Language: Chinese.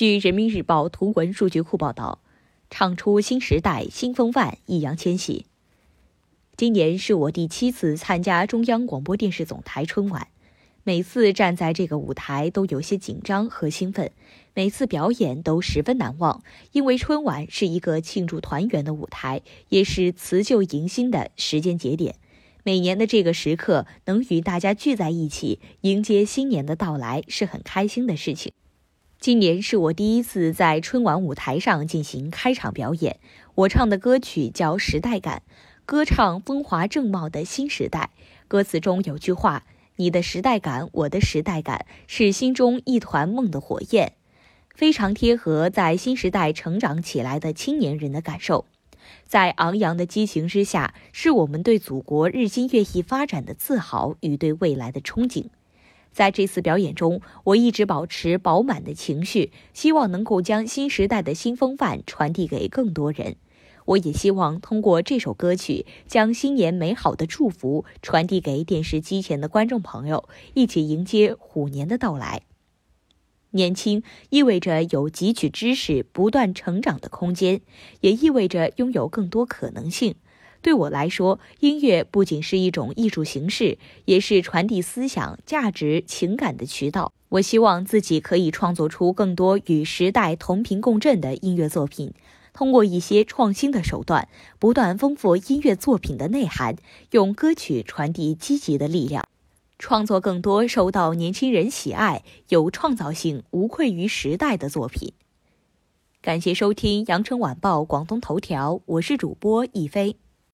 据人民日报图文数据库报道，唱出新时代新风范，易烊千玺。今年是我第七次参加中央广播电视总台春晚，每次站在这个舞台都有些紧张和兴奋，每次表演都十分难忘。因为春晚是一个庆祝团圆的舞台，也是辞旧迎新的时间节点。每年的这个时刻，能与大家聚在一起，迎接新年的到来，是很开心的事情。今年是我第一次在春晚舞台上进行开场表演。我唱的歌曲叫《时代感》，歌唱风华正茂的新时代。歌词中有句话：“你的时代感，我的时代感，是心中一团梦的火焰。”非常贴合在新时代成长起来的青年人的感受。在昂扬的激情之下，是我们对祖国日新月异发展的自豪与对未来的憧憬。在这次表演中，我一直保持饱满的情绪，希望能够将新时代的新风范传递给更多人。我也希望通过这首歌曲，将新年美好的祝福传递给电视机前的观众朋友，一起迎接虎年的到来。年轻意味着有汲取知识、不断成长的空间，也意味着拥有更多可能性。对我来说，音乐不仅是一种艺术形式，也是传递思想、价值、情感的渠道。我希望自己可以创作出更多与时代同频共振的音乐作品，通过一些创新的手段，不断丰富音乐作品的内涵，用歌曲传递积极的力量，创作更多受到年轻人喜爱、有创造性、无愧于时代的作品。感谢收听《羊城晚报广东头条》，我是主播一飞。